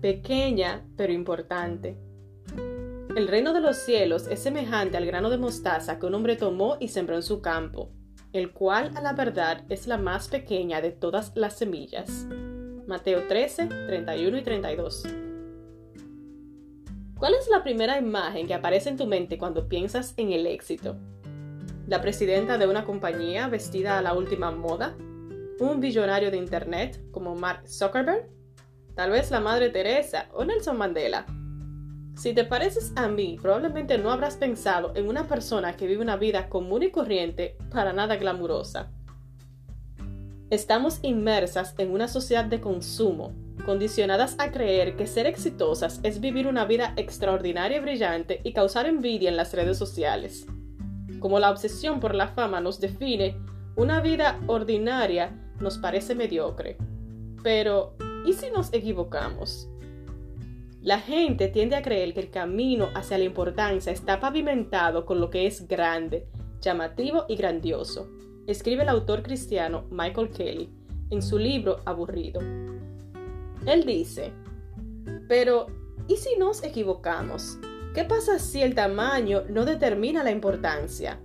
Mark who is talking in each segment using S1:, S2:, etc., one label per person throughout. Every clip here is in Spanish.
S1: pequeña pero importante. El reino de los cielos es semejante al grano de mostaza que un hombre tomó y sembró en su campo, el cual a la verdad es la más pequeña de todas las semillas. Mateo 13, 31 y 32. ¿Cuál es la primera imagen que aparece en tu mente cuando piensas en el éxito? ¿La presidenta de una compañía vestida a la última moda? ¿Un billonario de Internet como Mark Zuckerberg? Tal vez la Madre Teresa o Nelson Mandela. Si te pareces a mí, probablemente no habrás pensado en una persona que vive una vida común y corriente, para nada glamurosa. Estamos inmersas en una sociedad de consumo, condicionadas a creer que ser exitosas es vivir una vida extraordinaria y brillante y causar envidia en las redes sociales. Como la obsesión por la fama nos define, una vida ordinaria nos parece mediocre. Pero, ¿y si nos equivocamos? La gente tiende a creer que el camino hacia la importancia está pavimentado con lo que es grande, llamativo y grandioso, escribe el autor cristiano Michael Kelly en su libro Aburrido. Él dice, pero ¿y si nos equivocamos? ¿Qué pasa si el tamaño no determina la importancia?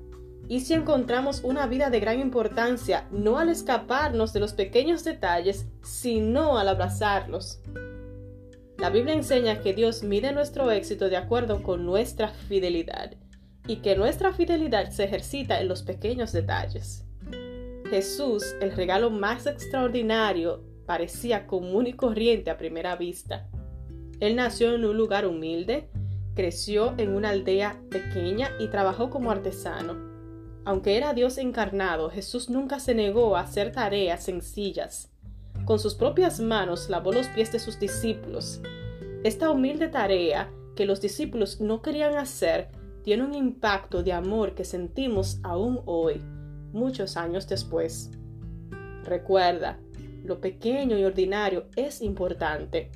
S1: ¿Y si encontramos una vida de gran importancia no al escaparnos de los pequeños detalles, sino al abrazarlos? La Biblia enseña que Dios mide nuestro éxito de acuerdo con nuestra fidelidad y que nuestra fidelidad se ejercita en los pequeños detalles. Jesús, el regalo más extraordinario, parecía común y corriente a primera vista. Él nació en un lugar humilde, creció en una aldea pequeña y trabajó como artesano. Aunque era Dios encarnado, Jesús nunca se negó a hacer tareas sencillas con sus propias manos lavó los pies de sus discípulos. Esta humilde tarea que los discípulos no querían hacer tiene un impacto de amor que sentimos aún hoy, muchos años después. Recuerda, lo pequeño y ordinario es importante.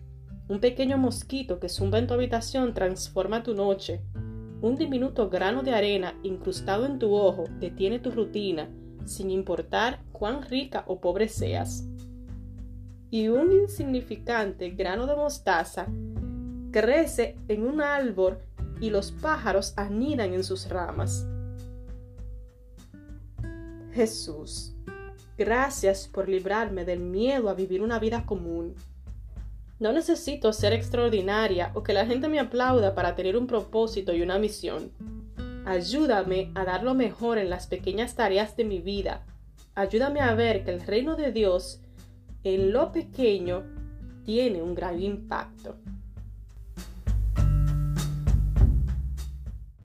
S1: Un pequeño mosquito que zumba en tu habitación transforma tu noche. Un diminuto grano de arena incrustado en tu ojo detiene tu rutina, sin importar cuán rica o pobre seas y un insignificante grano de mostaza crece en un árbol y los pájaros anidan en sus ramas. Jesús, gracias por librarme del miedo a vivir una vida común. No necesito ser extraordinaria o que la gente me aplauda para tener un propósito y una misión. Ayúdame a dar lo mejor en las pequeñas tareas de mi vida. Ayúdame a ver que el reino de Dios en lo pequeño tiene un gran impacto.